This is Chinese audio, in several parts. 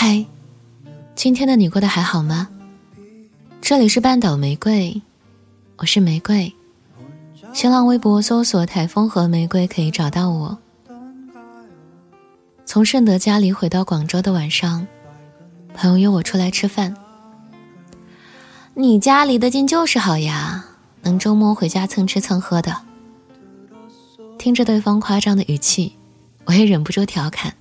嗨，今天的你过得还好吗？这里是半岛玫瑰，我是玫瑰。新浪微博搜索“台风和玫瑰”可以找到我。从顺德家里回到广州的晚上，朋友约我出来吃饭。你家离得近就是好呀，能周末回家蹭吃蹭喝的。听着对方夸张的语气，我也忍不住调侃。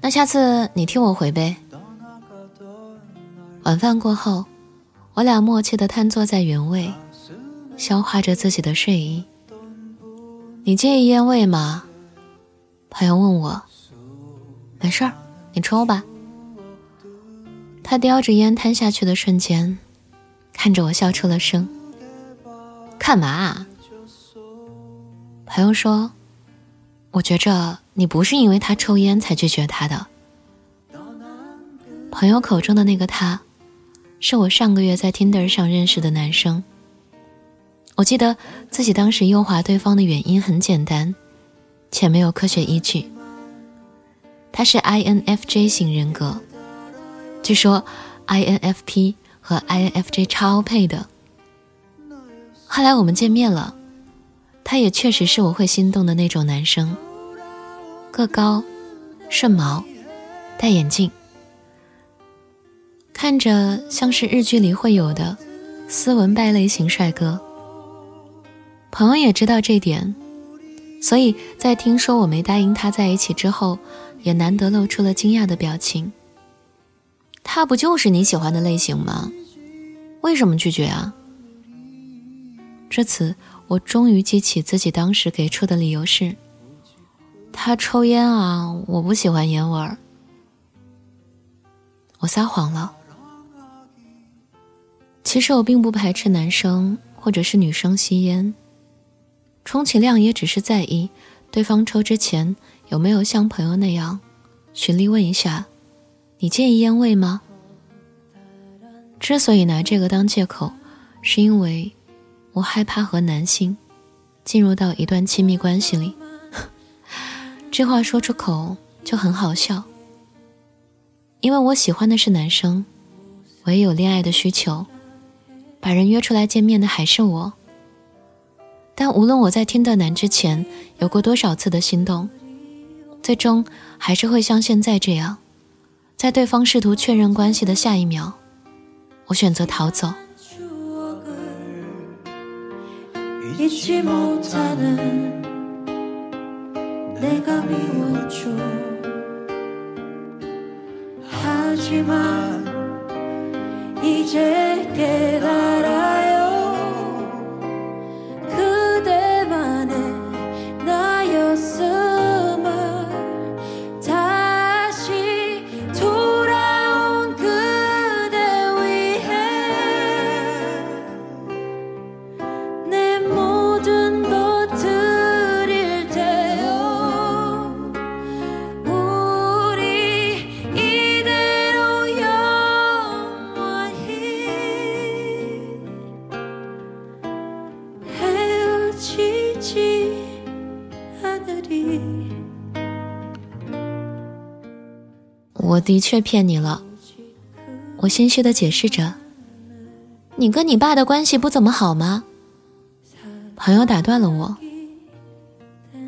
那下次你替我回呗。晚饭过后，我俩默契地瘫坐在原位，消化着自己的睡意。你介意烟味吗？朋友问我。没事儿，你抽吧。他叼着烟摊下去的瞬间，看着我笑出了声。干嘛？朋友说。我觉着你不是因为他抽烟才拒绝他的。朋友口中的那个他，是我上个月在 Tinder 上认识的男生。我记得自己当时右滑对方的原因很简单，且没有科学依据。他是 INFJ 型人格，据说 INFP 和 INFJ 超配的。后来我们见面了。他也确实是我会心动的那种男生，个高，顺毛，戴眼镜，看着像是日剧里会有的斯文败类型帅哥。朋友也知道这点，所以在听说我没答应他在一起之后，也难得露出了惊讶的表情。他不就是你喜欢的类型吗？为什么拒绝啊？这次。我终于记起自己当时给出的理由是：他抽烟啊，我不喜欢烟味儿。我撒谎了。其实我并不排斥男生或者是女生吸烟，充其量也只是在意对方抽之前有没有像朋友那样循例问一下：“你介意烟味吗？”之所以拿这个当借口，是因为。我害怕和男性进入到一段亲密关系里，这话说出口就很好笑，因为我喜欢的是男生，我也有恋爱的需求，把人约出来见面的还是我。但无论我在听到男之前有过多少次的心动，最终还是会像现在这样，在对方试图确认关系的下一秒，我选择逃走。 내가 미웠죠 하지만 이제 깨 我的确骗你了，我心虚的解释着。你跟你爸的关系不怎么好吗？朋友打断了我。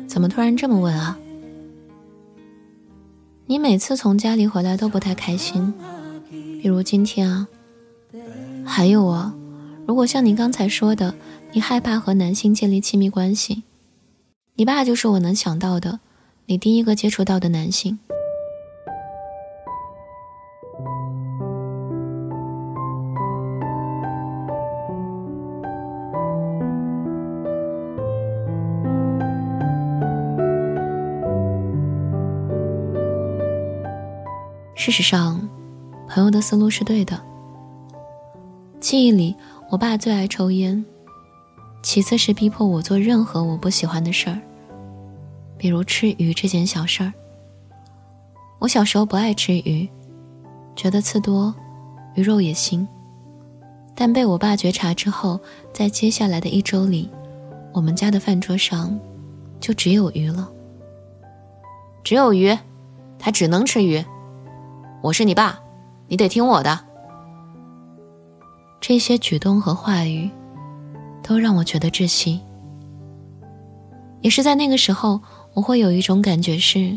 怎么突然这么问啊？你每次从家里回来都不太开心，比如今天啊。还有啊，如果像你刚才说的，你害怕和男性建立亲密关系。你爸就是我能想到的，你第一个接触到的男性。事实上，朋友的思路是对的。记忆里，我爸最爱抽烟。其次是逼迫我做任何我不喜欢的事儿，比如吃鱼这件小事儿。我小时候不爱吃鱼，觉得刺多，鱼肉也腥。但被我爸觉察之后，在接下来的一周里，我们家的饭桌上就只有鱼了。只有鱼，他只能吃鱼。我是你爸，你得听我的。这些举动和话语，都让我觉得窒息。也是在那个时候，我会有一种感觉是，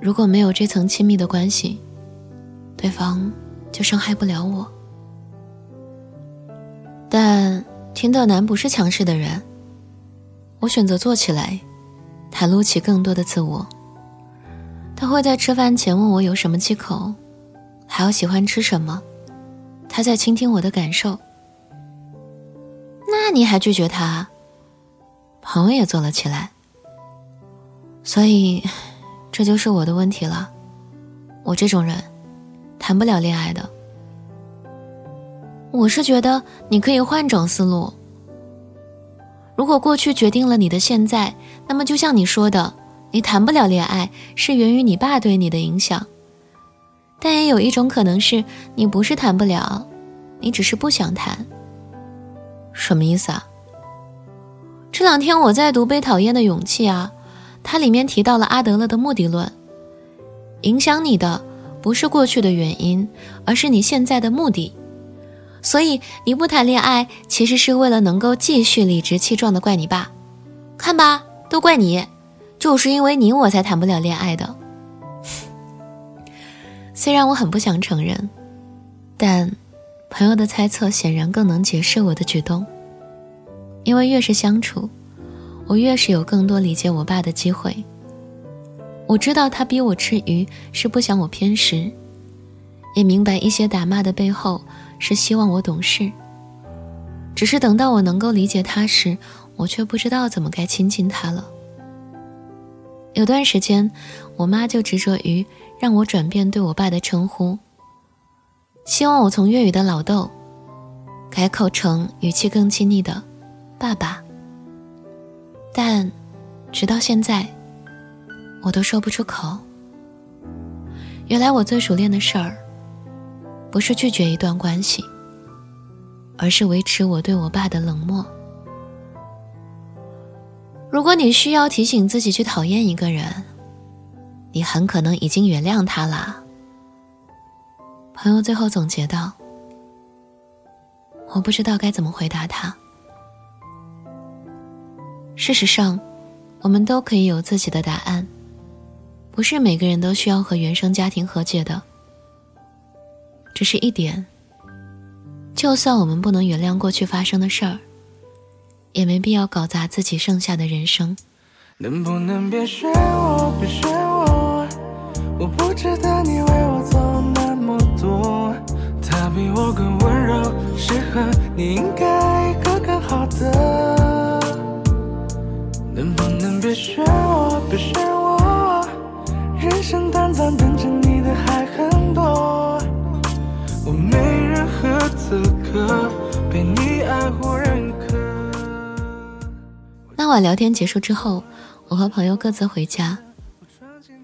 如果没有这层亲密的关系，对方就伤害不了我。但听的男不是强势的人，我选择做起来，袒露起更多的自我。他会在吃饭前问我有什么忌口，还有喜欢吃什么。他在倾听我的感受。那你还拒绝他？朋友也坐了起来。所以，这就是我的问题了。我这种人，谈不了恋爱的。我是觉得你可以换种思路。如果过去决定了你的现在，那么就像你说的，你谈不了恋爱是源于你爸对你的影响。但也有一种可能是你不是谈不了，你只是不想谈。什么意思啊？这两天我在读《被讨厌的勇气》啊，它里面提到了阿德勒的目的论。影响你的不是过去的原因，而是你现在的目的。所以你不谈恋爱，其实是为了能够继续理直气壮的怪你爸，看吧，都怪你，就是因为你我才谈不了恋爱的。虽然我很不想承认，但朋友的猜测显然更能解释我的举动。因为越是相处，我越是有更多理解我爸的机会。我知道他逼我吃鱼是不想我偏食，也明白一些打骂的背后。是希望我懂事，只是等到我能够理解他时，我却不知道怎么该亲近他了。有段时间，我妈就执着于让我转变对我爸的称呼，希望我从粤语的老豆改口成语气更亲昵的爸爸。但直到现在，我都说不出口。原来我最熟练的事儿。不是拒绝一段关系，而是维持我对我爸的冷漠。如果你需要提醒自己去讨厌一个人，你很可能已经原谅他了。朋友最后总结道：“我不知道该怎么回答他。事实上，我们都可以有自己的答案，不是每个人都需要和原生家庭和解的。”只是一点，就算我们不能原谅过去发生的事儿，也没必要搞砸自己剩下的人生。能不能别选我，别选我？我不值得你为我做那么多。他比我更温柔，适合你，应该一个更好的。能不能别选我，别选我？人生短暂，等着你的还很多。我没任何资格被你爱或认可。那晚聊天结束之后，我和朋友各自回家。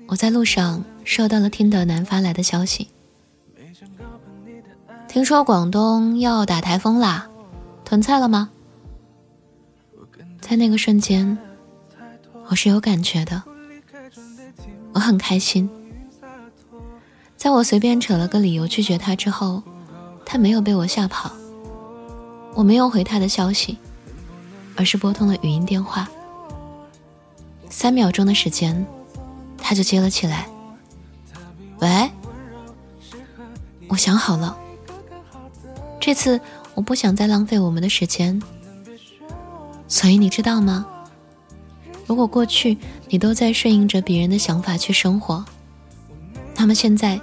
我在路上收到了听的男发来的消息，听说广东要打台风啦，囤菜了吗？在那个瞬间，我是有感觉的，我很开心。在我随便扯了个理由拒绝他之后，他没有被我吓跑。我没有回他的消息，而是拨通了语音电话。三秒钟的时间，他就接了起来。喂，我想好了，这次我不想再浪费我们的时间。所以你知道吗？如果过去你都在顺应着别人的想法去生活。那么现在，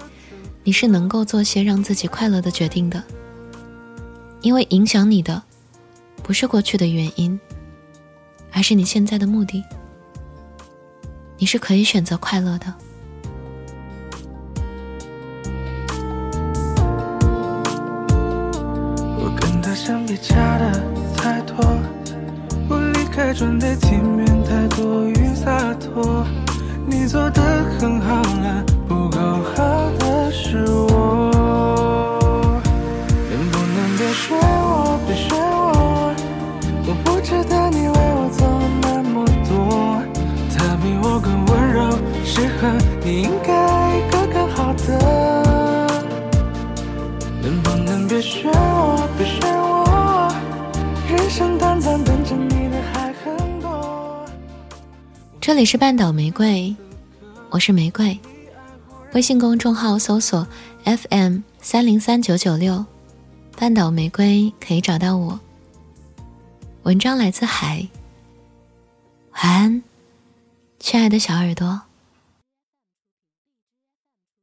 你是能够做些让自己快乐的决定的，因为影响你的，不是过去的原因，而是你现在的目的。你是可以选择快乐的。我跟他相比差的太多，我离开准备体面太多与洒脱，你做的很好了。不够好的是我，能不能别选我，别选你，应该一个更好的。能不能别选我，别选我？人生短暂，等着你的还很多。这里是半岛玫瑰，我是玫瑰。微信公众号搜索 FM 三零三九九六，半岛玫瑰可以找到我。文章来自海，晚安，亲爱的小耳朵。